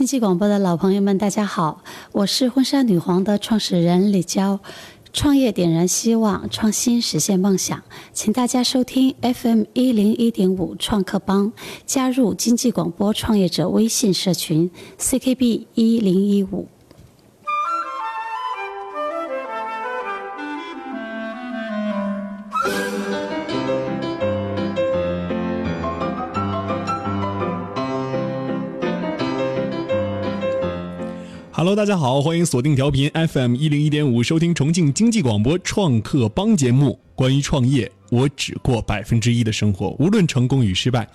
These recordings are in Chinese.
经济广播的老朋友们，大家好，我是婚纱女皇的创始人李娇。创业点燃希望，创新实现梦想，请大家收听 FM 一零一点五创客帮，加入经济广播创业者微信社群 CKB 一零一五。Hello，大家好，欢迎锁定调频 FM 一零一点五，收听重庆经济广播创客帮节目。关于创业，我只过百分之一的生活，无论成功与失败。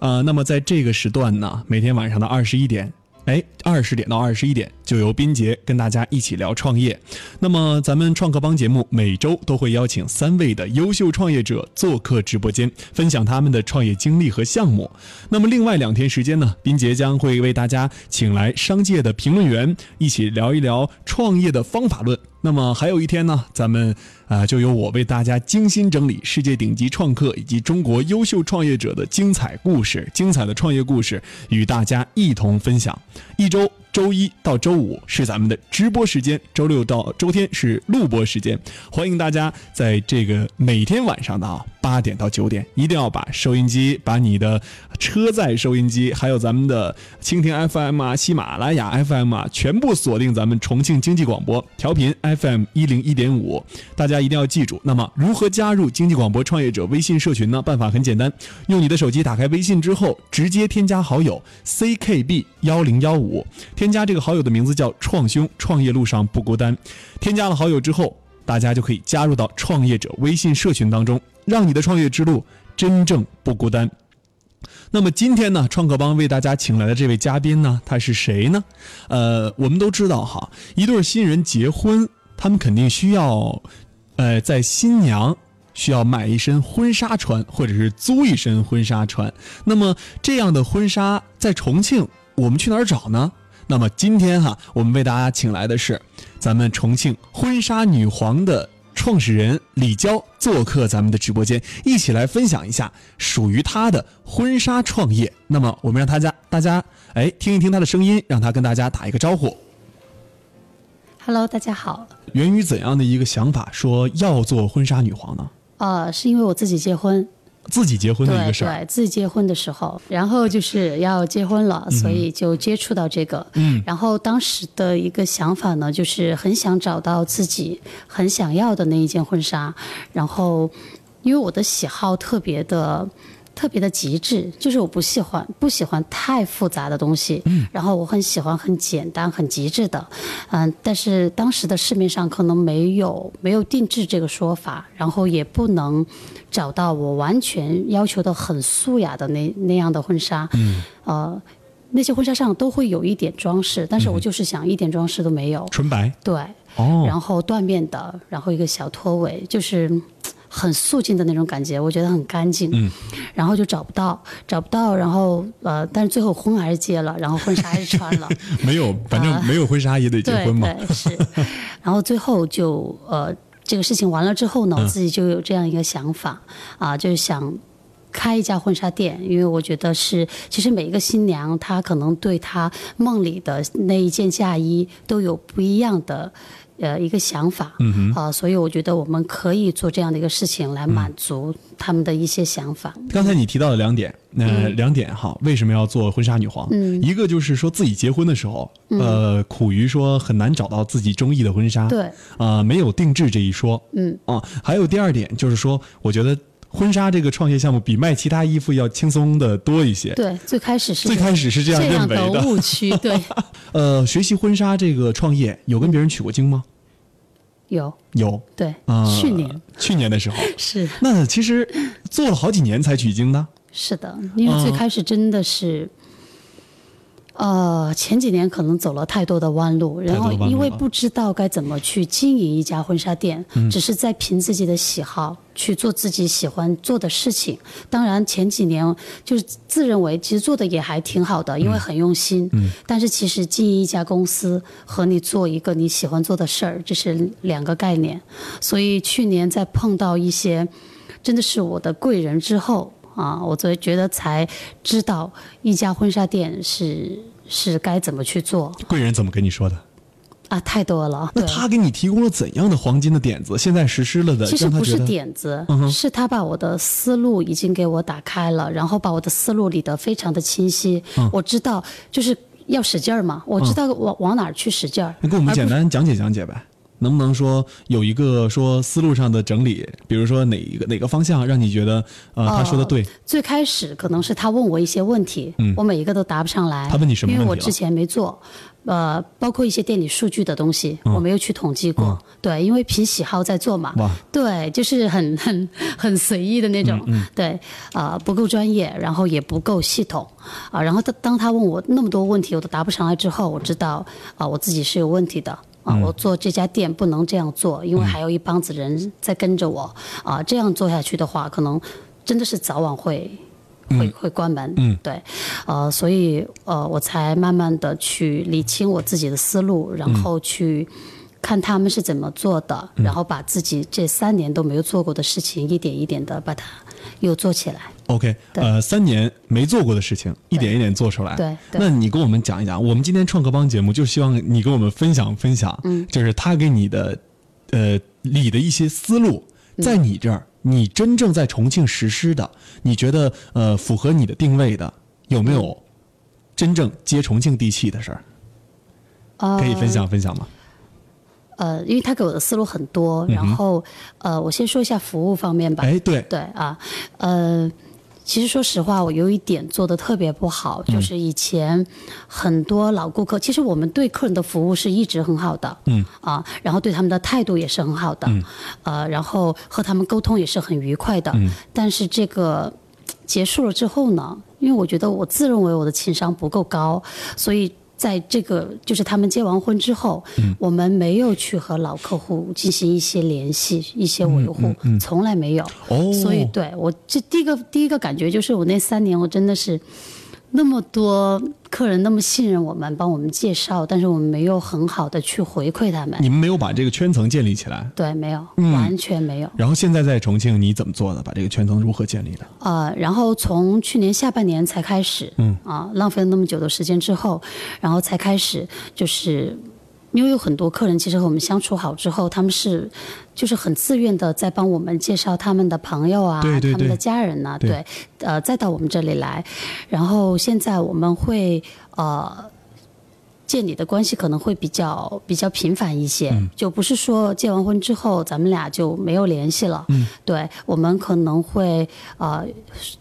啊，那么在这个时段呢，每天晚上的二十一点。哎，二十点到二十一点，就由斌杰跟大家一起聊创业。那么，咱们创客帮节目每周都会邀请三位的优秀创业者做客直播间，分享他们的创业经历和项目。那么，另外两天时间呢，斌杰将会为大家请来商界的评论员，一起聊一聊创业的方法论。那么还有一天呢，咱们啊就由我为大家精心整理世界顶级创客以及中国优秀创业者的精彩故事、精彩的创业故事，与大家一同分享。一周。周一到周五是咱们的直播时间，周六到周天是录播时间。欢迎大家在这个每天晚上的啊八点到九点，一定要把收音机、把你的车载收音机，还有咱们的蜻蜓 FM 啊、喜马拉雅 FM 啊，全部锁定咱们重庆经济广播调频 FM 一零一点五。大家一定要记住。那么，如何加入经济广播创业者微信社群呢？办法很简单，用你的手机打开微信之后，直接添加好友 CKB 幺零幺五。添加这个好友的名字叫创兄，创业路上不孤单。添加了好友之后，大家就可以加入到创业者微信社群当中，让你的创业之路真正不孤单。那么今天呢，创客帮为大家请来的这位嘉宾呢，他是谁呢？呃，我们都知道哈，一对新人结婚，他们肯定需要，呃，在新娘需要买一身婚纱穿，或者是租一身婚纱穿。那么这样的婚纱在重庆，我们去哪儿找呢？那么今天哈，我们为大家请来的是咱们重庆婚纱女皇的创始人李娇做客咱们的直播间，一起来分享一下属于她的婚纱创业。那么我们让大家大家哎听一听她的声音，让她跟大家打一个招呼。Hello，大家好。源于怎样的一个想法，说要做婚纱女皇呢？呃，是因为我自己结婚，自己结婚的一对个事儿。对，自己结婚的时候，然后就是要结婚了，所以就接触到这个。嗯，然后当时的一个想法呢，就是很想找到自己很想要的那一件婚纱，然后因为我的喜好特别的。特别的极致，就是我不喜欢不喜欢太复杂的东西，嗯，然后我很喜欢很简单很极致的，嗯，但是当时的市面上可能没有没有定制这个说法，然后也不能找到我完全要求的很素雅的那那样的婚纱，嗯，呃，那些婚纱上都会有一点装饰，但是我就是想一点装饰都没有，纯白。对，哦，然后缎面的，然后一个小拖尾，就是嗯很素净的那种感觉，我觉得很干净。嗯，然后就找不到，找不到，然后呃，但是最后婚还是结了，然后婚纱还是穿了。没有，反正没有婚纱也得结婚嘛。对是，然后最后就呃这个事情完了之后呢，嗯我自己就有这样一个想法啊，就是想。开一家婚纱店，因为我觉得是，其实每一个新娘她可能对她梦里的那一件嫁衣都有不一样的，呃，一个想法，嗯啊，所以我觉得我们可以做这样的一个事情来满足他们的一些想法。刚才你提到的两点，呃，两点哈，为什么要做婚纱女皇？嗯。一个就是说自己结婚的时候，呃，苦于说很难找到自己中意的婚纱，对，啊、没有定制这一说，嗯，啊，还有第二点就是说，我觉得婚纱这个创业项目比卖其他衣服要轻松的多一些。对，最开始是最开始是这样认为的。误区，对，呃，学习婚纱这个创业有跟别人取过经吗？有，有，对，啊、去年。去年的时候，是。那其实做了好几年才取经的。是的，因为最开始真的是，呃，前几年可能走了太多的弯路，然后因为不知道该怎么去经营一家婚纱店，嗯只是在凭自己的喜好去做自己喜欢做的事情。当然前几年就是自认为其实做的也还挺好的，因为很用心。嗯，但是其实经营一家公司和你做一个你喜欢做的事儿，这是两个概念。所以去年在碰到一些真的是我的贵人之后啊，我才觉得才知道一家婚纱店是是该怎么去做贵人怎么跟你说的？啊，太多了。那他给你提供了怎样的黄金的点子？现在实施了的，其实不是点子，嗯是他把我的思路已经给我打开了，然后把我的思路理得非常的清晰。嗯我知道就是要使劲儿嘛，我知道往、往哪儿去使劲儿。你给我们简单讲解讲解呗。能不能说有一个说思路上的整理？比如说哪一个哪个方向让你觉得呃他说的对？最开始可能是他问我一些问题，我每一个都答不上来。嗯他问你什么问题因为我之前没做，呃，包括一些店里数据的东西，我没有去统计过。嗯对，因为凭喜好在做嘛。对，就是很 很很随意的那种。嗯对，啊、不够专业，然后也不够系统啊、然后当当他问我那么多问题，我都答不上来之后，我知道啊、我自己是有问题的。啊，我做这家店不能这样做，因为还有一帮子人在跟着我啊。这样做下去的话，可能真的是早晚会会会关门。嗯，对，呃，所以呃，我才慢慢的去理清我自己的思路，然后去看他们是怎么做的，然后把自己这三年都没有做过的事情，一点一点的把它又做起来。OK，呃，三年没做过的事情，一点一点做出来。对对那你跟我们讲一讲，我们今天创客帮节目就希望你跟我们分享分享，嗯，就是他给你的，呃，理的一些思路，在你这儿，你真正在重庆实施的，你觉得呃符合你的定位的，有没有真正接重庆地气的事儿？呃，可以分享分享吗？呃，因为他给我的思路很多，然后呃，我先说一下服务方面吧。哎，对，对啊，呃，其实说实话，我有一点做的特别不好，就是以前很多老顾客，其实我们对客人的服务是一直很好的，嗯。啊，然后对他们的态度也是很好的，嗯。呃，然后和他们沟通也是很愉快的，嗯。但是这个结束了之后呢，因为我觉得我自认为我的情商不够高，所以。在这个就是他们结完婚之后，嗯。我们没有去和老客户进行一些联系、一些维护，从来没有。哦，所以对我这第一个第一个感觉就是，我那三年我真的是那么多客人那么信任我们，帮我们介绍，但是我们没有很好的去回馈他们。你们没有把这个圈层建立起来。对，没有，嗯完全没有。然后现在在重庆，你怎么做的？把这个圈层如何建立的？呃，然后从去年下半年才开始，嗯啊，浪费了那么久的时间之后，然后才开始，就是因为有很多客人其实和我们相处好之后，他们是就是很自愿的在帮我们介绍他们的朋友啊，对对对他们的家人呐、对对，呃，再到我们这里来，然后现在我们会呃。建立的关系可能会比较比较频繁一些，就不是说结完婚之后咱们俩就没有联系了。嗯，对我们可能会呃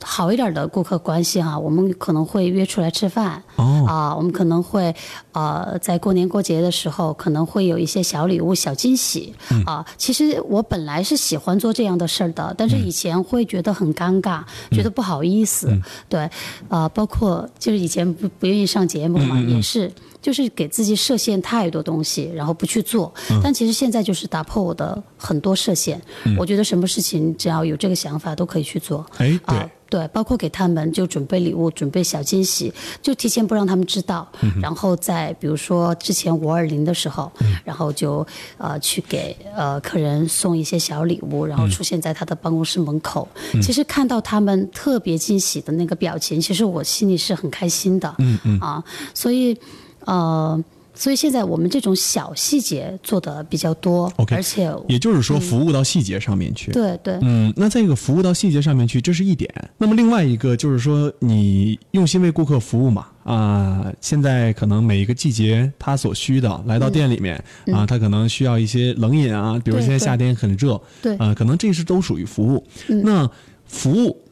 好一点的顾客关系哈，我们可能会约出来吃饭。哦，啊，我们可能会呃，在过年过节的时候，可能会有一些小礼物、小惊喜啊。其实我本来是喜欢做这样的事儿的，但是以前会觉得很尴尬，觉得不好意思。对，啊，包括就是以前不不愿意上节目嘛，也是。就是给自己设限太多东西，然后不去做。但其实现在就是打破我的很多设限。我觉得什么事情只要有这个想法都可以去做。哎，对啊，对，包括给他们就准备礼物、准备小惊喜，就提前不让他们知道，然后在比如说之前五二零的时候，然后就呃去给呃客人送一些小礼物，然后出现在他的办公室门口。其实看到他们特别惊喜的那个表情，其实我心里是很开心的。嗯嗯，啊，所以呃。所以现在我们这种小细节做的比较多 OK 而且也就是说服务到细节上面去。对对，嗯，那在这个服务到细节上面去，这是一点。那么另外一个就是说，你用心为顾客服务嘛，啊、现在可能每一个季节他所需的，来到店里面、啊，他可能需要一些冷饮啊，比如现在夏天很热，对啊、可能这是都属于服务。那服务。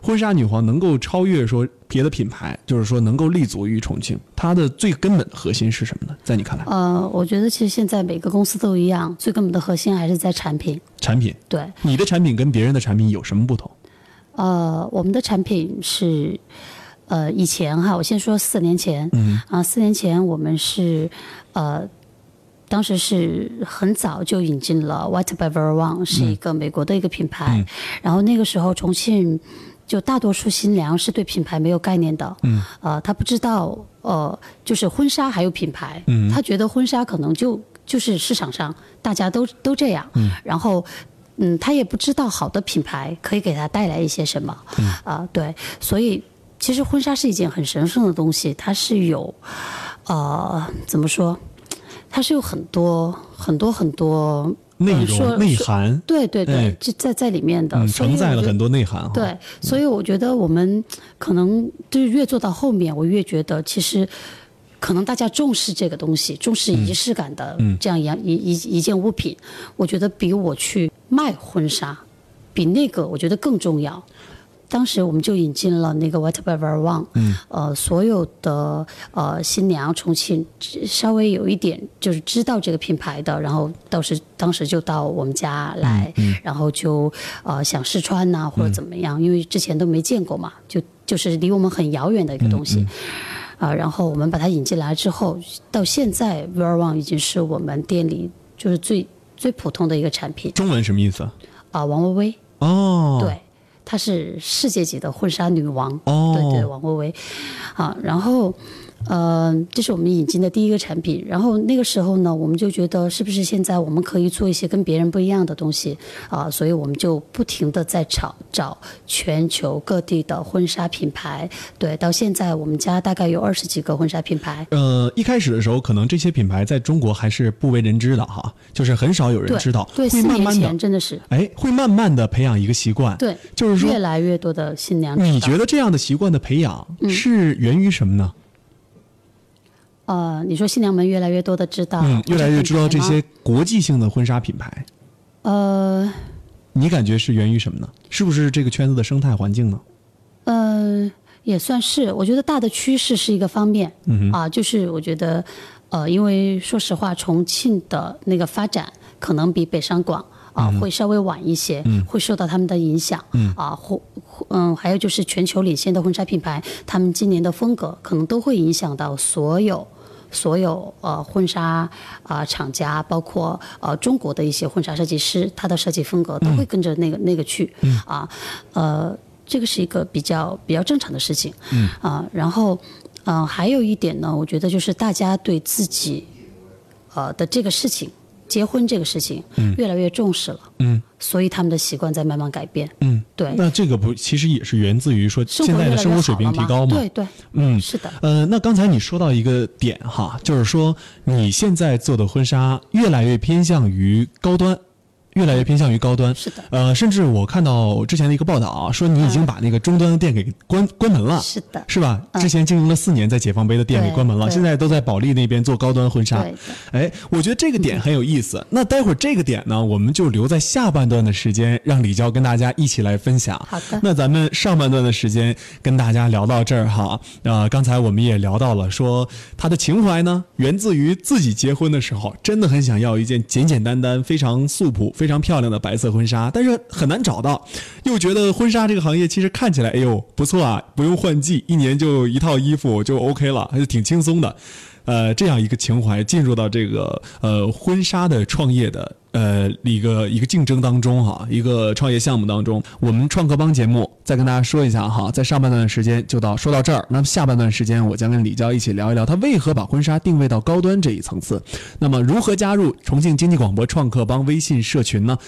婚纱女皇能够超越说别的品牌，就是说能够立足于重庆，它的最根本的核心是什么呢？在你看来，呃，我觉得其实现在每个公司都一样，最根本的核心还是在产品。产品，对，你的产品跟别人的产品有什么不同？呃，我们的产品是，呃，以前哈，我先说四年前，嗯啊，四年前我们是，呃，当时是很早就引进了 White by Vera Wang，是一个美国的一个品牌，然后那个时候重庆。就大多数新娘是对品牌没有概念的，嗯，呃，她不知道，呃，就是婚纱还有品牌，嗯，她觉得婚纱可能就就是市场上大家都都这样，嗯，然后嗯，她也不知道好的品牌可以给她带来一些什么，啊、对，所以其实婚纱是一件很神圣的东西，它是有，呃，怎么说？它是有很多很多很多内容内涵，对对哎对，就在在里面的，承载了很多内涵哈。对，所以我觉得我们可能就是越做到后面，我越觉得其实可能大家重视这个东西，重视仪式感的这样一样一一一件物品，我觉得比我去卖婚纱，比那个我觉得更重要。当时我们就引进了那个 Whatever One，嗯，呃，所有的呃新娘重庆稍微有一点就是知道这个品牌的，然后当时当时就到我们家来，然后就呃想试穿呐、或者怎么样，因为之前都没见过嘛，就就是离我们很遥远的一个东西。啊，然后我们把它引进来之后，到现在 v e r One 已经是我们店里就是最最普通的一个产品中文什么意思？啊。王薇薇，哦，对，她是世界级的婚纱女王，哦对对，王薇薇，啊，然后。呃，这是我们引进的第一个产品。然后那个时候呢，我们就觉得是不是现在我们可以做一些跟别人不一样的东西啊？所以我们就不停的在找找全球各地的婚纱品牌。对，到现在我们家大概有二十几个婚纱品牌。呃，一开始的时候，可能这些品牌在中国还是不为人知的哈，就是很少有人知道，对，会四年前真的是哎，会慢慢的培养一个习惯。对，就是说越来越多的新娘。你觉得这样的习惯的培养嗯是源于什么呢？呃，你说新娘们越来越多的知道，嗯，越来越知道这些。国际性的婚纱品牌，呃你感觉是源于什么呢？是不是这个圈子的生态环境呢？呃，也算是，我觉得大的趋势是一个方面。嗯啊，就是我觉得，呃，因为说实话，重庆的那个发展可能比北上广。啊，会稍微晚一些，会受到他们的影响。嗯啊，或或嗯，还有就是全球领先的婚纱品牌，他们今年的风格可能都会影响到所有所有呃婚纱啊、厂家，包括呃中国的一些婚纱设计师，他的设计风格都会跟着那个、那个去。啊，呃，这个是一个比较比较正常的事情。嗯啊，然后嗯、呃还有一点呢，我觉得就是大家对自己呃的这个事情。结婚这个事情，越来越重视了，嗯，所以他们的习惯在慢慢改变，嗯，对，那这个不其实也是源自于说现在的生活水平提高嘛？对对，嗯，是的，呃，那刚才你说到一个点哈，就是说你现在做的婚纱越来越偏向于高端，越来越偏向于高端。是的，呃，甚至我看到之前的一个报道啊，说你已经把那个终端的店给关关门了，是的，是吧？之前经营了四年，在解放碑的店给关门了，现在都在保利那边做高端婚纱。哎，我觉得这个点很有意思。那待会儿这个点呢，我们就留在下半段的时间，让李娇跟大家一起来分享。好的。那咱们上半段的时间跟大家聊到这儿哈，啊、刚才我们也聊到了，说他的情怀呢，源自于自己结婚的时候，真的很想要一件简简单单、非常素朴、非常漂亮的白色婚纱，但是很难找到，又觉得婚纱这个行业其实看起来，哎呦不错啊，不用换季，一年就一套衣服就 OK 了，还是挺轻松的。呃，这样一个情怀进入到这个呃婚纱的创业的呃一个一个竞争当中哈，一个创业项目当中，我们创客帮节目再跟大家说一下哈，在上半段时间就到说到这儿，那么下半段时间我将跟李娇一起聊一聊他为何把婚纱定位到高端这一层次。那么如何加入重庆经济广播创客帮微信社群呢？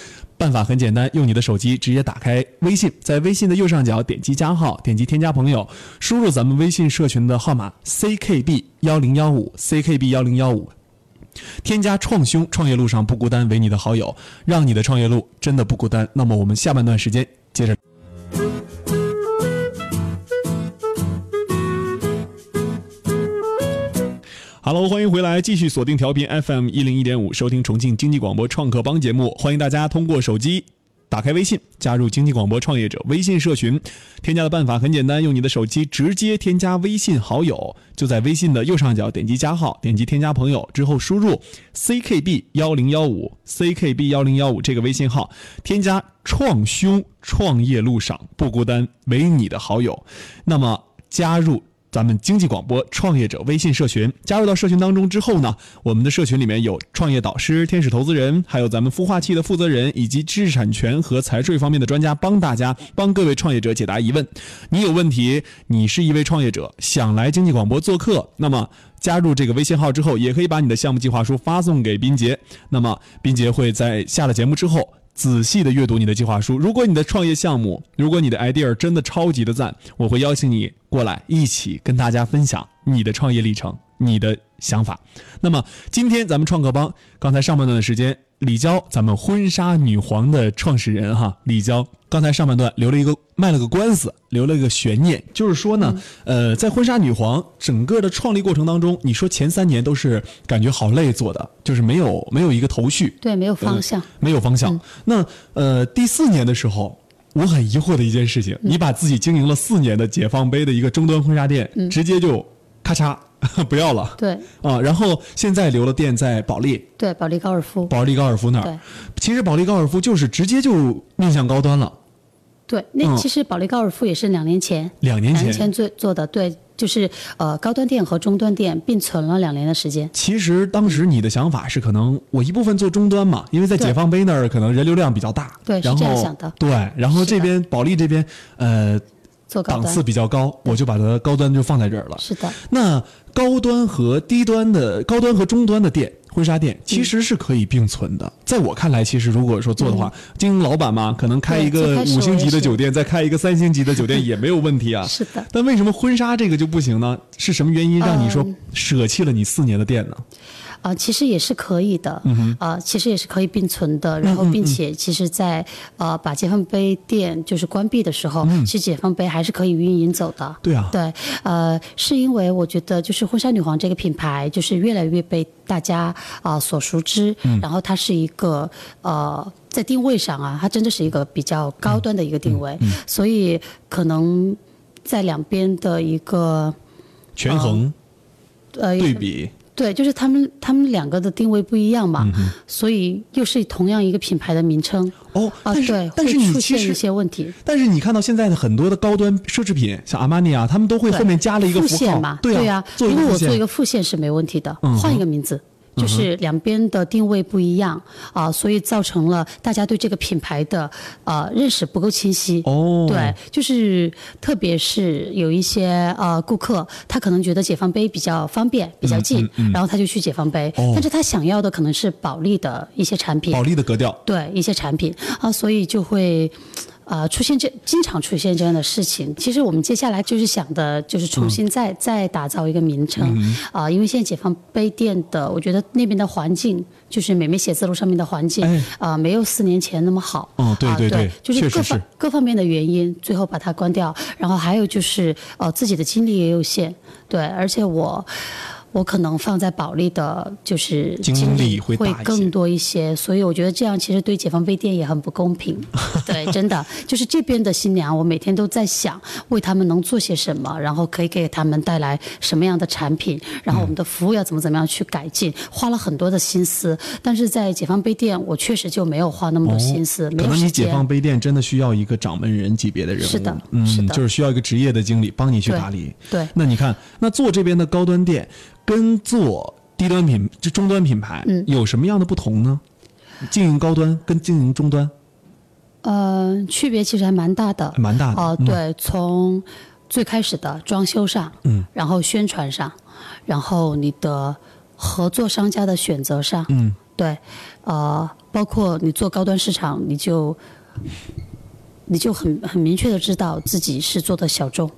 办法很简单，用你的手机直接打开微信，在微信的右上角点击加号，点击添加朋友，输入咱们微信社群的号码 ckb 幺零幺五 ckb 幺零幺五，添加创兄，创业路上不孤单为你的好友，让你的创业路真的不孤单。那么我们下半段时间接着。Hello，欢迎回来，继续锁定调频 FM 一零一点五，收听重庆经济广播创客帮节目。欢迎大家通过手机打开微信，加入经济广播创业者微信社群。添加的办法很简单，用你的手机直接添加微信好友，就在微信的右上角点击加号，点击添加朋友之后输入 ckb 幺零幺五 ckb 幺零幺五这个微信号，添加创兄，创业路上不孤单为你的好友。那么加入。咱们经济广播创业者微信社群，加入到社群当中之后呢，我们的社群里面有创业导师、天使投资人，还有咱们孵化器的负责人，以及知识产权和财税方面的专家，帮大家帮各位创业者解答疑问。你有问题，你是一位创业者，想来经济广播做客，那么。加入这个微信号之后，也可以把你的项目计划书发送给斌杰。那么，斌杰会在下了节目之后仔细的阅读你的计划书。如果你的创业项目，如果你的 idea 真的超级的赞，我会邀请你过来一起跟大家分享你的创业历程、你的想法。那么今天咱们创客帮，刚才上半段的时间，李娇，咱们婚纱女皇的创始人哈，李娇，刚才上半段留了一个卖了个官司，留了一个悬念，就是说呢，呃，在婚纱女皇整个的创立过程当中，你说前三年都是感觉好累做的，就是没有没有一个头绪，对，没有方向。没有方向。那呃，第四年的时候，我很疑惑的一件事情，你把自己经营了四年的解放碑的一个终端婚纱店，直接就咔嚓 不要了。对。啊，然后现在留了店在保利，对，保利高尔夫。保利高尔夫那对。儿。其实保利高尔夫就是直接就面向高端了，对，那嗯。其实保利高尔夫也是两年前，两年前。两年前做做的，对，就是呃高端店和中端店并存了两年的时间。其实当时你的想法是，可能我一部分做终端嘛，因为在解放碑那儿可能人流量比较大，对是然后这样想的。对，然后这边保利这边呃做高档次比较高，我就把它高端就放在这儿了。是的，那高端和低端的高端和中端的店，婚纱店嗯其实是可以并存的。在我看来，其实如果说做的话，经营老板嘛，可能开一个五星级的酒店，再开一个三星级的酒店 也没有问题啊。是的。但为什么婚纱这个就不行呢？是什么原因让你说嗯舍弃了你四年的店呢？啊、其实也是可以的，嗯啊、其实也是可以并存的。然后，并且其实在，呃把解放碑店就是关闭的时候，其实解放碑还是可以运营走的。嗯对啊，对，呃，是因为我觉得就是婚纱女皇这个品牌，就是越来越被大家啊、所熟知，嗯然后它是一个呃在定位上啊，它真的是一个比较高端的一个定嗯位，所以可能在两边的一个权衡呃对比，对，就是他们他们两个的定位不一样嗯嘛，所以又是同样一个品牌的名称哦，啊，但是对，但是你其实出现一些问题。但是你看到现在的很多的高端奢侈品，像阿玛尼啊，他们都会后面加了一个复符号线嘛，，对啊，做一个如果我做一个副线是没问题的，嗯换一个名字。就是两边的定位不一样啊，所以造成了大家对这个品牌的呃认识不够清晰。哦，对，就是特别是有一些呃顾客，他可能觉得解放碑比较方便、比较近，然后他就去解放碑，但是他想要的可能是保利的一些产品保，利的格调。对一些产品啊，所以就会。啊、出现这经常出现这样的事情。其实我们接下来就是想的，就是重新再、再打造一个名称啊、因为现在解放碑店的，我觉得那边的环境，就是美美写字楼上面的环境啊、哎没有四年前那么好。哦对啊对对就是各方各方面的原因，最后把它关掉。然后还有就是，呃，自己的精力也有限，对，而且我。我可能放在保利的，就是精精力会更多一些，所以我觉得这样其实对解放碑店也很不公平。对，真的就是这边的新娘，我每天都在想为他们能做些什么，然后可以给他们带来什么样的产品，然后我们的服务要怎么怎么样去改进，花了很多的心思。但是在解放碑店，我确实就没有花那么多心思，可能你。解放碑店真的需要一个掌门人级别的人物，是的嗯，是的就是需要一个职业的经理帮你去打理。对那你看，那做这边的高端店跟做低端品这终端品牌，嗯有什么样的不同呢？经营高端跟经营终端呃，区别其实还蛮大的。蛮大的。哦、嗯，对，从最开始的装修上，嗯，然后宣传上，然后你的合作商家的选择上，嗯，对，呃，包括你做高端市场，你就你就很很明确的知道自己是做的小众，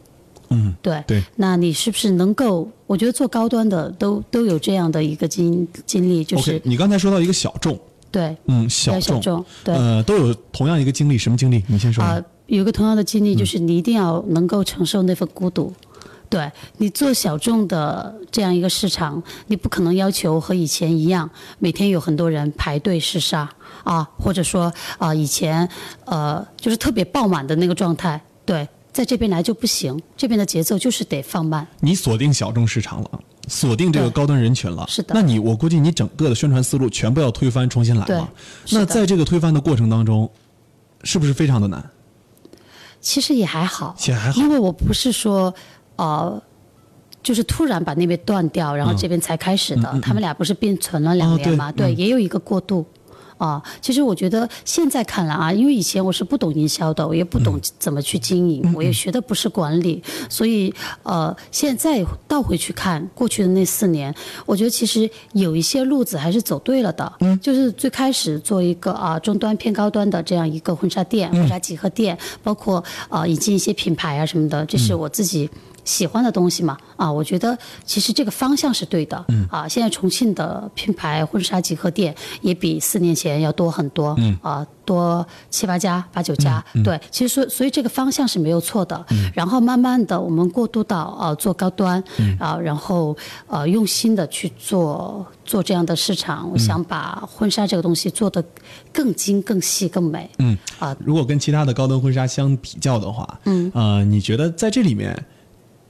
嗯，对，对，那你是不是能够？我觉得做高端的都都有这样的一个经经历，就是你刚才说到一个小众，对，嗯，小众，小众，对，呃，都有同样一个经历，什么经历？你先说。啊、有个同样的经历，就是你一定要能够承受那份孤独。对你做小众的这样一个市场，你不可能要求和以前一样，每天有很多人排队试杀啊，或者说啊、以前呃就是特别爆满的那个状态。对，在这边来就不行，这边的节奏就是得放慢。你锁定小众市场了，锁定这个高端人群了。是的那你我估计你整个的宣传思路全部要推翻，重新来对嘛。那在这个推翻的过程当中，是不是非常的难？其实也还好，也还好因为我不是说，呃，就是突然把那边断掉，然后这边才开始的。他们俩不是并存了两年嘛？嗯哦对对，也有一个过渡。啊，其实我觉得现在看来啊，因为以前我是不懂营销的，我也不懂怎么去经营，我也学的不是管理，所以呃，现在倒回去看过去的那四年，我觉得其实有一些路子还是走对了的。嗯，就是最开始做一个啊中端偏高端的这样一个婚纱店、婚纱集合店，包括呃引进一些品牌啊什么的，这是我自己。喜欢的东西嘛，啊，我觉得其实这个方向是对的，嗯，啊，现在重庆的品牌婚纱集合店也比四年前要多很多，嗯，啊，多七八家、八九家，对，其实所所以这个方向是没有错的，嗯，然后慢慢的我们过渡到啊做高端，嗯，啊，然后呃用心的去做做这样的市场，我想把婚纱这个东西做得更精、更细、更美，嗯，啊，如果跟其他的高端婚纱相比较的话，嗯，呃，你觉得在这里面？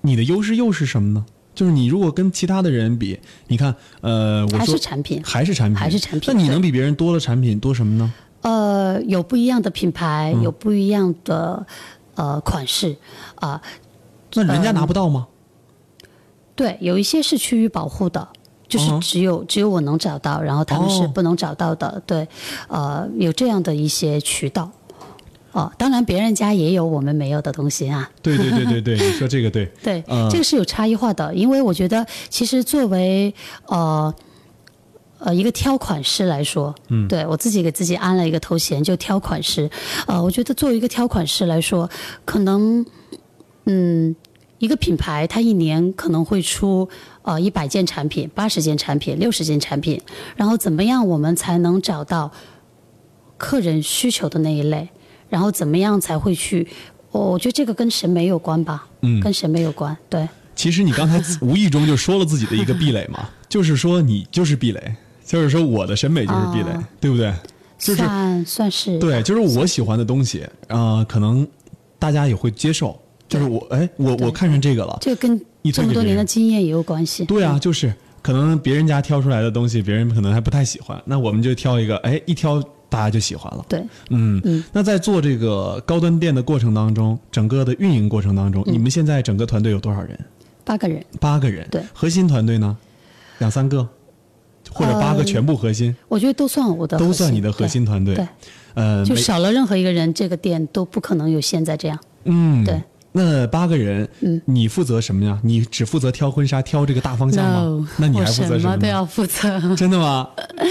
你的优势又是什么呢？就是你如果跟其他的人比，你看，呃，我还是产品，还是产品，还是产品。那你能比别人多了产品多什么呢？呃，有不一样的品牌，有不一样的呃款式啊。那人家拿不到吗？对，有一些是趋于保护的，就是只有只有我能找到，然后他们是不能找到的。对，呃，有这样的一些渠道。哦，当然，别人家也有我们没有的东西啊。对对对对对，你说这个对。对，这个是有差异化的，因为我觉得，其实作为呃呃一个挑款师来说，嗯，对我自己给自己安了一个头衔，就挑款师。呃，我觉得作为一个挑款师来说，可能嗯，一个品牌它一年可能会出呃一百件产品、八十件产品、六十件产品，然后怎么样我们才能找到客人需求的那一类？然后怎么样才会去？我我觉得这个跟审美有关吧，嗯，跟审美有关。对，其实你刚才无意中就说了自己的一个壁垒嘛，就是说你就是壁垒，就是说我的审美就是壁垒，对不对？就算算是对，就是我喜欢的东西啊，可能大家也会接受。就是我哎，我我看上这个了，这跟这么多年的经验也有关系。对啊，就是可能别人家挑出来的东西，别人可能还不太喜欢，那我们就挑一个，哎，一挑。大家就喜欢了。对，嗯嗯。那在做这个高端店的过程当中，整个的运营过程当中，你们现在整个团队有多少人？八个人。八个人。对。核心团队呢？两三个，或者八个全部核心？我觉得都算我的。都算你的核心团队。对。呃，就少了任何一个人，这个店都不可能有现在这样。嗯。对。那八个人，嗯，你负责什么呀？你只负责挑婚纱，挑这个大方向吗？那你还负责什么都要负责。真的吗？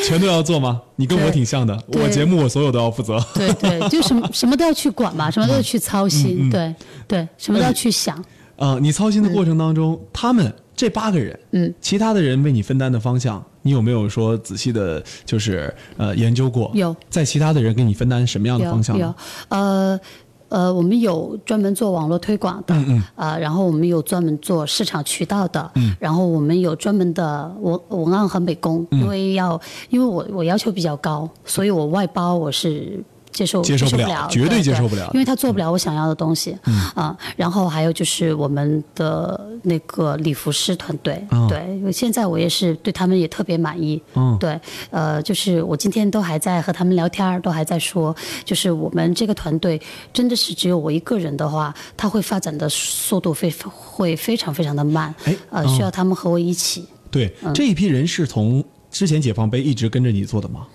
全都要做吗？你跟我挺像的，我节目我所有都要负责。对对，就什么什么都要去管嘛，什么都要去操心。对对，什么都要去想。呃，你操心的过程当中，他们这八个人，嗯，其他的人为你分担的方向，你有没有说仔细的，就是呃研究过？有，在其他的人给你分担什么样的方向？有，呃。呃，我们有专门做网络推广的，嗯嗯，啊，然后我们有专门做市场渠道的，嗯，然后我们有专门的文文案和美工，因为要，因为我我要求比较高，所以我外包我是。接受接受不了，绝对接受不了，因为他做不了我想要的东西。嗯啊，然后还有就是我们的那个礼服师团队，对，现在我也是对他们也特别满意。嗯，对，呃，就是我今天都还在和他们聊天，都还在说，就是我们这个团队真的是只有我一个人的话，他会发展的速度非会非常非常的慢。哎，呃，需要他们和我一起。对，这一批人是从之前解放碑一直跟着你做的吗？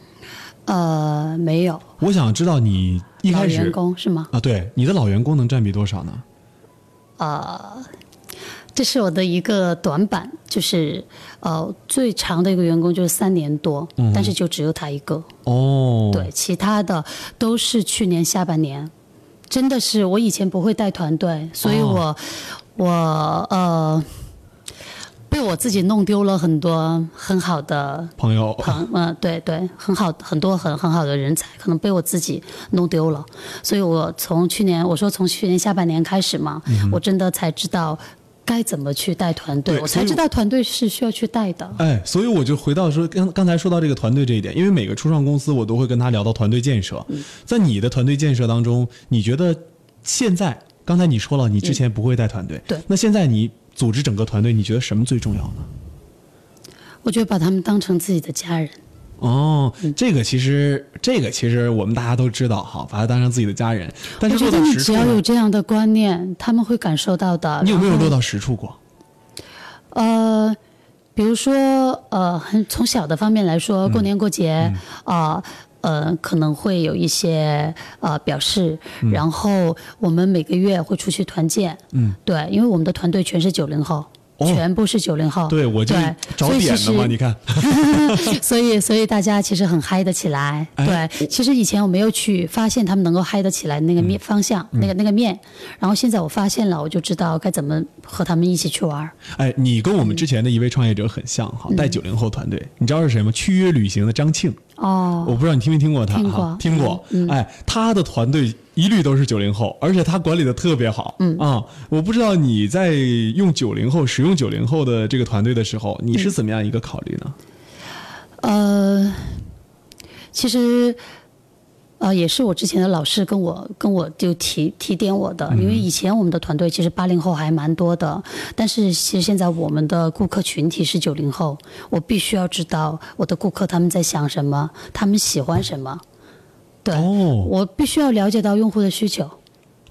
呃，没有。我想知道你一开始员工是吗？啊，对，你的老员工能占比多少呢？呃，这是我的一个短板，就是呃，最长的一个员工就是三年多，但是就只有他一个。哦，对，其他的都是去年下半年。真的是我以前不会带团队，所以我我呃。被我自己弄丢了很多很好的朋友，朋嗯，对对，很好很多很很好的人才，可能被我自己弄丢了。所以我从去年我说从去年下半年开始嘛，我真的才知道该怎么去带团队，我才知道团队是需要去带的。哎，所以我就回到说刚刚才说到这个团队这一点，因为每个初创公司我都会跟他聊到团队建设，在你的团队建设当中，你觉得现在刚才你说了你之前不会带团队，对，那现在你。组织整个团队，你觉得什么最重要呢？我觉得把他们当成自己的家人。哦，这个其实，这个其实我们大家都知道，哈，把他当成自己的家人。但是我觉得你只要有这样的观念，他们会感受到的。你有没有落到实处过？呃，比如说，呃，很从小的方面来说，过年过节啊。呃，可能会有一些呃表示，然后我们每个月会出去团建，嗯，对，因为我们的团队全是九零后。哦全部是九零后，对我就对找点的嘛，你看，所以，所以大家其实很嗨得起来。哎对，其实以前我没有去发现他们能够嗨得起来那个嗯面方向，那个那个面。然后现在我发现了，我就知道该怎么和他们一起去玩。哎，你跟我们之前的一位创业者很像哈，嗯带九零后团队，你知道是谁吗？去约旅行的张庆，哦，我不知道你听没听过他听过哈？听过，嗯哎，他的团队一律都是九零后，而且他管理的特别好，嗯啊，我不知道你在用九零后、使用九零后的这个团队的时候，你是怎么样一个考虑呢？呃，其实。呃，也是我之前的老师跟我跟我就提提点我的，因为以前我们的团队其实八零后还蛮多的，但是其实现在我们的顾客群体是九零后，我必须要知道我的顾客他们在想什么，他们喜欢什么，对，哦。我必须要了解到用户的需求。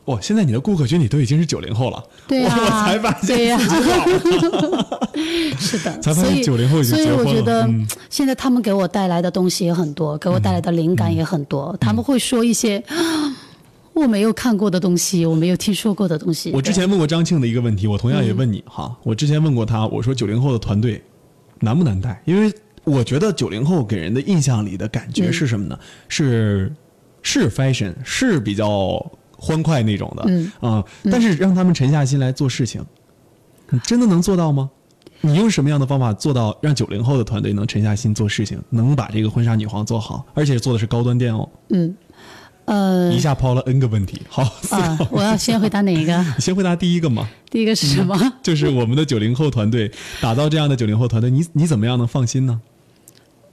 哇，现在你的顾客群体都已经是九零后了，对呀、我才发现对呀、自己老了 是的，才发现所以90后已经所以结婚了我觉得、嗯现在他们给我带来的东西也很多，给我带来的灵感也很多。嗯他们会说一些我没有看过的东西，我没有听说过的东西。我之前问过张庆的一个问题，我同样也问你哈。我之前问过他，我说九零后的团队难不难带？因为我觉得九零后给人的印象里的感觉是什么呢？是是 fashion，是比较欢快那种的，嗯啊、但是让他们沉下心来做事情，你真的能做到吗？你用什么样的方法做到让九零后的团队能沉下心做事情，能把这个婚纱女皇做好，而且做的是高端店哦？嗯，呃一下抛了 N 个问题，好，我要先回答哪一个？你 先回答第一个嘛。第一个是什么？就是我们的九零后团队打造这样的九零后团队，你你怎么样能放心呢？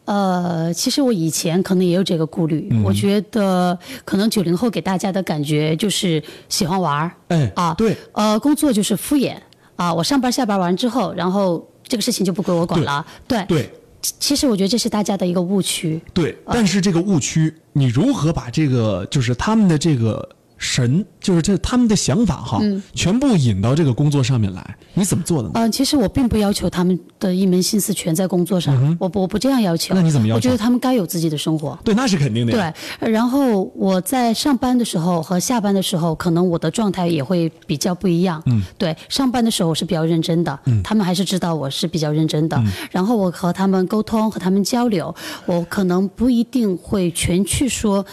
呃，其实我以前可能也有这个顾虑，嗯我觉得可能九零后给大家的感觉就是喜欢玩儿哎啊，对，呃，工作就是敷衍啊，我上班下班完之后，然后这个事情就不归我管了。对，对其其实我觉得这是大家的一个误区。对，但是这个误区，你如何把这个就是他们的这个神，就是这他们的想法哈，嗯全部引到这个工作上面来，你怎么做的呢？嗯、其实我并不要求他们的一门心思全在工作上，我不我不这样要求。嗯那你怎么要求我觉得他们该有自己的生活。对，那是肯定的呀。对，然后我在上班的时候和下班的时候，可能我的状态也会比较不一样。嗯，对，上班的时候我是比较认真的，嗯他们还是知道我是比较认真的。然后我和他们沟通，和他们交流，我可能不一定会全去说。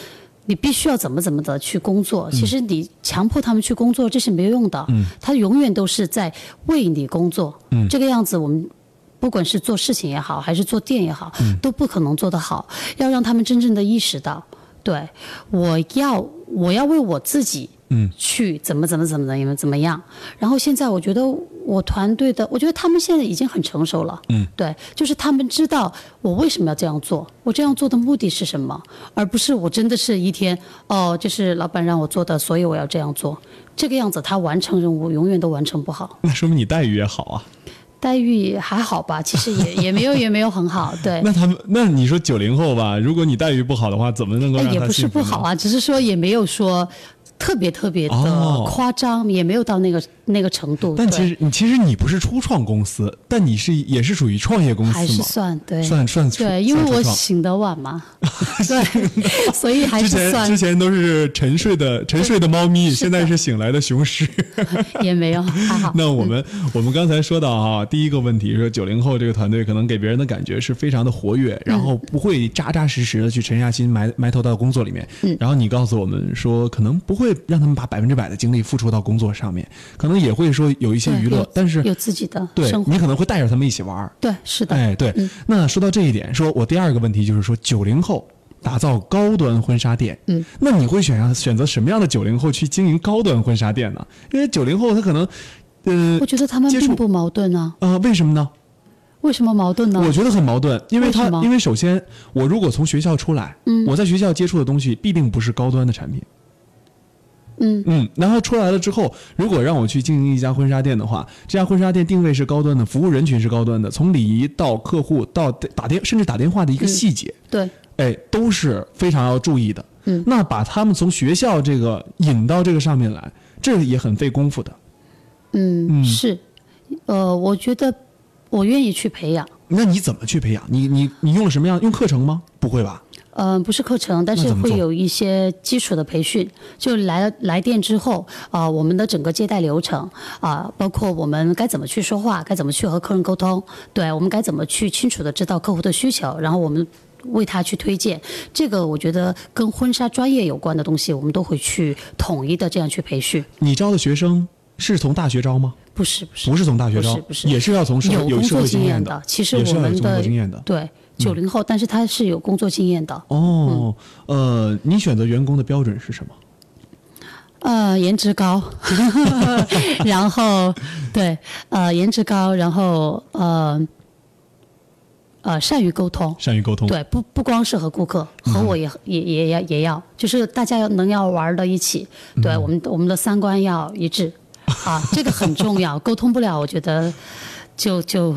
你必须要怎么怎么的去工作，其实你强迫他们去工作，这是没有用的。嗯，他永远都是在为你工作。嗯，这个样子我们不管是做事情也好，还是做店也好，都不可能做得好。要让他们真正的意识到，对我要我要为我自己，嗯，去怎么怎么怎么怎么怎么样。然后现在我觉得我团队的，我觉得他们现在已经很成熟了，嗯，对，就是他们知道我为什么要这样做，我这样做的目的是什么，而不是我真的是一天哦，就是老板让我做的，所以我要这样做。这个样子，他完成任务永远都完成不好。那说明你待遇也好啊。待遇还好吧，其实也也没有也没有很好，对。那他们，那你说九零后吧，如果你待遇不好的话，怎么能够让他哎也不是不好啊，只是说也没有说特别特别哦。的夸张，也没有到那个那个程度。但其实你其实你不是初创公司，但你是也是属于创业公司嘛？还是算对，算算初对，因为我醒得晚嘛，对，所以还是算前之前都是沉睡的沉睡的猫咪，现在是醒来的雄狮。也没有还好。那我们、我们刚才说到哈，第一个问题说九零后这个团队可能给别人的感觉是非常的活跃，然后不会扎扎实实的去沉下心埋埋头到工作里面。嗯然后你告诉我们说，可能不会让他们把百分之百的精力付出到工作上面，可能也会说有一些娱乐，但是有自己的对你，可能会带着他们一起玩儿。对，是的，哎，对。那说到这一点，说我第二个问题就是说，九零后打造高端婚纱店，嗯，那你会选择选择什么样的九零后去经营高端婚纱店呢？因为九零后他可能，呃我觉得他们接触并不矛盾啊。呃，为什么呢？为什么矛盾呢？我觉得很矛盾，因为他为因为首先，我如果从学校出来，嗯我在学校接触的东西必定不是高端的产品。嗯嗯，然后出来了之后，如果让我去经营一家婚纱店的话，这家婚纱店定位是高端的，服务人群是高端的，从礼仪到客户到打电甚至打电话的一个细节，对，哎，都是非常要注意的。嗯那把他们从学校这个引到这个上面来，这也很费功夫的。嗯嗯是，呃，我觉得我愿意去培养。那你怎么去培养？你你你用了什么样？用课程吗？不会吧？嗯、不是课程，但是会有一些基础的培训。就来来电之后，啊、我们的整个接待流程啊、包括我们该怎么去说话，该怎么去和客人沟通，对我们该怎么去清楚的知道客户的需求，然后我们为他去推荐。这个我觉得跟婚纱专业有关的东西，我们都会去统一的这样去培训。你招的学生是从大学招吗？不是不是不是从大学招，不是不是也是要从社有工作会经验的，其实我们的作经验的。对九零后，但是他是有工作经验的。哦，呃，你选择员工的标准是什么？呃，颜值高，然后对，呃，颜值高，然后呃呃，善于沟通。善于沟通。对，不不光是和顾客，和我也、也也要也要，就是大家能要玩到一起。对，我们我们的三观要一致，啊，这个很重要。沟通不了，我觉得就就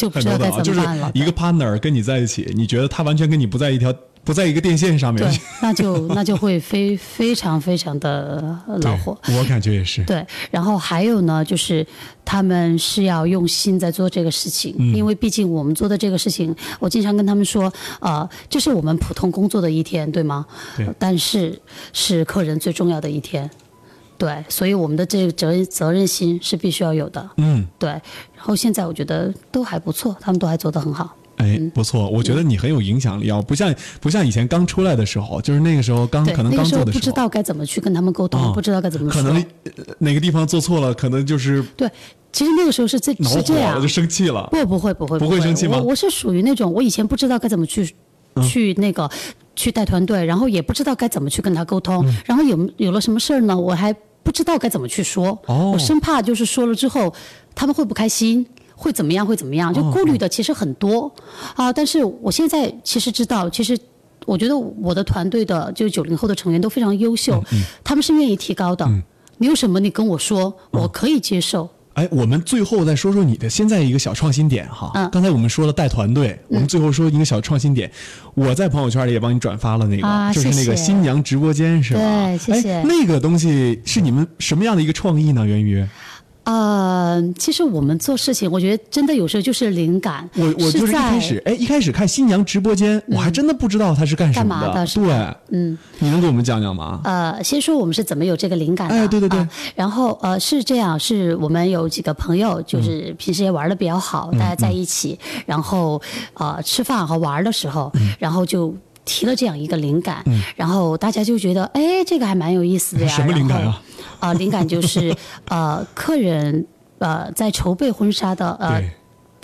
就不知道该怎么办了。一个 partner 跟你在一起，你觉得他完全跟你不在一条不在一个电线上面对，那就那就会非非常非常的 恼火。我感觉也是。对，然后还有呢，就是他们是要用心在做这个事情，因为毕竟我们做的这个事情，我经常跟他们说，呃，这是我们普通工作的一天，对吗？对但是是客人最重要的一天，对，所以我们的这个责任责任心是必须要有的，嗯，对。然后现在我觉得都还不错，他们都还做得很好。哎，不错，我觉得你很有影响力啊，不像不像以前刚出来的时候，就是那个时候刚，可能刚做的时候，知道该怎么去跟他们沟通，啊。不知道该怎么说。可能呃哪个地方做错了，可能就是对，其实那个时候是这是这样。了，就，生气了。不不会不会不会。生气吗？嗯我我是属于那种我以前不知道该怎么去、去那个去带团队，然后也不知道该怎么去跟他沟通，嗯。然后有有了什么事儿呢，我还不知道该怎么去说，哦我生怕就是说了之后他们会不开心。会怎么样？会怎么样？就顾虑的其实很多、啊！但是我现在其实知道，其实我觉得我的团队的就是九零后的成员都非常优秀，嗯他们是愿意提高的。你有什么你跟我说，我可以接受。哎，我们最后再说说你的现在一个小创新点哈。嗯刚才我们说了带团队，我们最后说一个小创新点。我在朋友圈里也帮你转发了那个，啊就是那个新娘直播间是吧？对谢谢哎，那个东西是你们什么样的一个创意呢？源于呃，其实我们做事情，我觉得真的有时候就是灵感。我我就是一开始哎，一开始看新娘直播间，我还真的不知道她是干什么干嘛的是对，嗯，你能给我们讲讲吗？呃，先说我们是怎么有这个灵感的。哎对对对啊然后呃是这样，是我们有几个朋友，就是平时也玩的比较好，大家在一起，然后呃吃饭和玩的时候，然后就。提了这样一个灵感，然后大家就觉得，哎，这个还蛮有意思的呀。什么灵感啊？啊、灵感就是 呃，客人呃在筹备婚纱的呃对。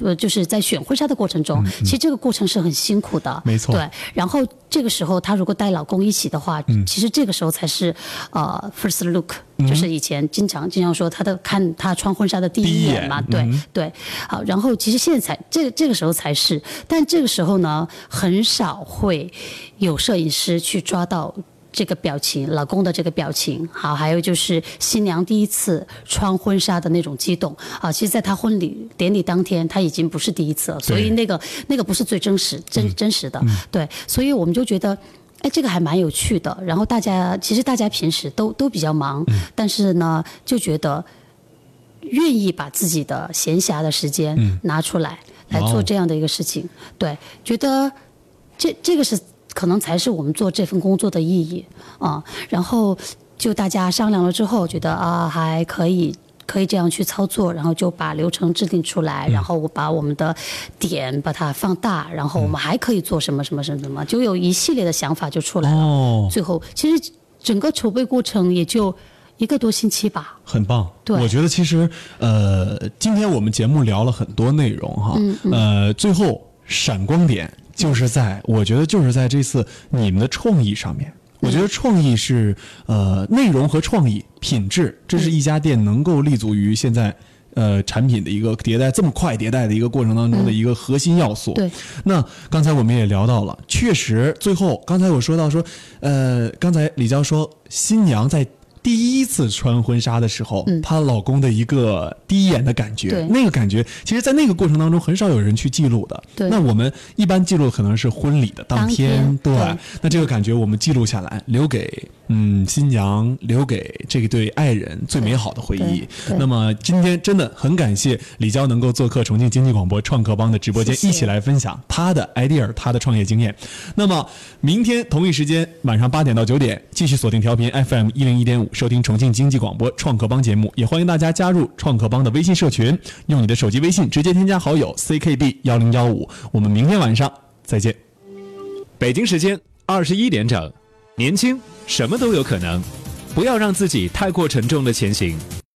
呃，就是在选婚纱的过程中，其实这个过程是很辛苦的，没错对，然后这个时候，她如果带老公一起的话，其实这个时候才是呃 first look，、就是以前经常经常说她的看她穿婚纱的第第一一眼嘛，眼对、对。好，然后其实现在才这个这个时候才是，但这个时候呢，很少会有摄影师去抓到。这个表情，老公的这个表情，好，还有就是新娘第一次穿婚纱的那种激动啊。其实，在她婚礼典礼当天，她已经不是第一次了，所以那个那个不是最真实、真真实的，对，所以我们就觉得。哎，这个还蛮有趣的。然后大家其实大家平时都都比较忙，但是呢，就觉得愿意把自己的闲暇的时间拿出来、来做这样的一个事情。对，觉得这这个是可能才是我们做这份工作的意义啊。然后就大家商量了之后，觉得啊还可以。可以这样去操作，然后就把流程制定出来，然后我把我们的点把它放大，然后我们还可以做什么什么什么什么，就有一系列的想法就出来了。哦，最后，其实整个筹备过程也就一个多星期吧。很棒，对我觉得其实呃，今天我们节目聊了很多内容哈，嗯呃，最后闪光点就是在，我觉得就是在这次你们的创意上面。我觉得创意是呃内容和创意品质，这是一家店能够立足于现在呃产品的一个迭代这么快迭代的一个过程当中的一个核心要素。对，那刚才我们也聊到了，确实最后刚才我说到说，呃，刚才李娇说新娘在第一次穿婚纱的时候，她老公的一个第一眼的感觉，对。那个感觉，其实，在那个过程当中，很少有人去记录的。对。那我们一般记录可能是婚礼的当天，当天对对。那这个感觉我们记录下来，留给嗯新娘，留给这一对爱人最美好的回忆。那么今天真的很感谢李娇能够做客重庆经济广播创客帮的直播间，谢谢。一起来分享她的 idea，她的创业经验。那么明天同一时间晚上八点到九点，继续锁定调频 FM 一零一点五，收听重庆经济广播创客帮节目。也欢迎大家加入创客帮的微信社群，用你的手机微信直接添加好友 CKB 幺零幺五。我们明天晚上再见。北京时间二十一点整，年轻什么都有可能，不要让自己太过沉重的前行。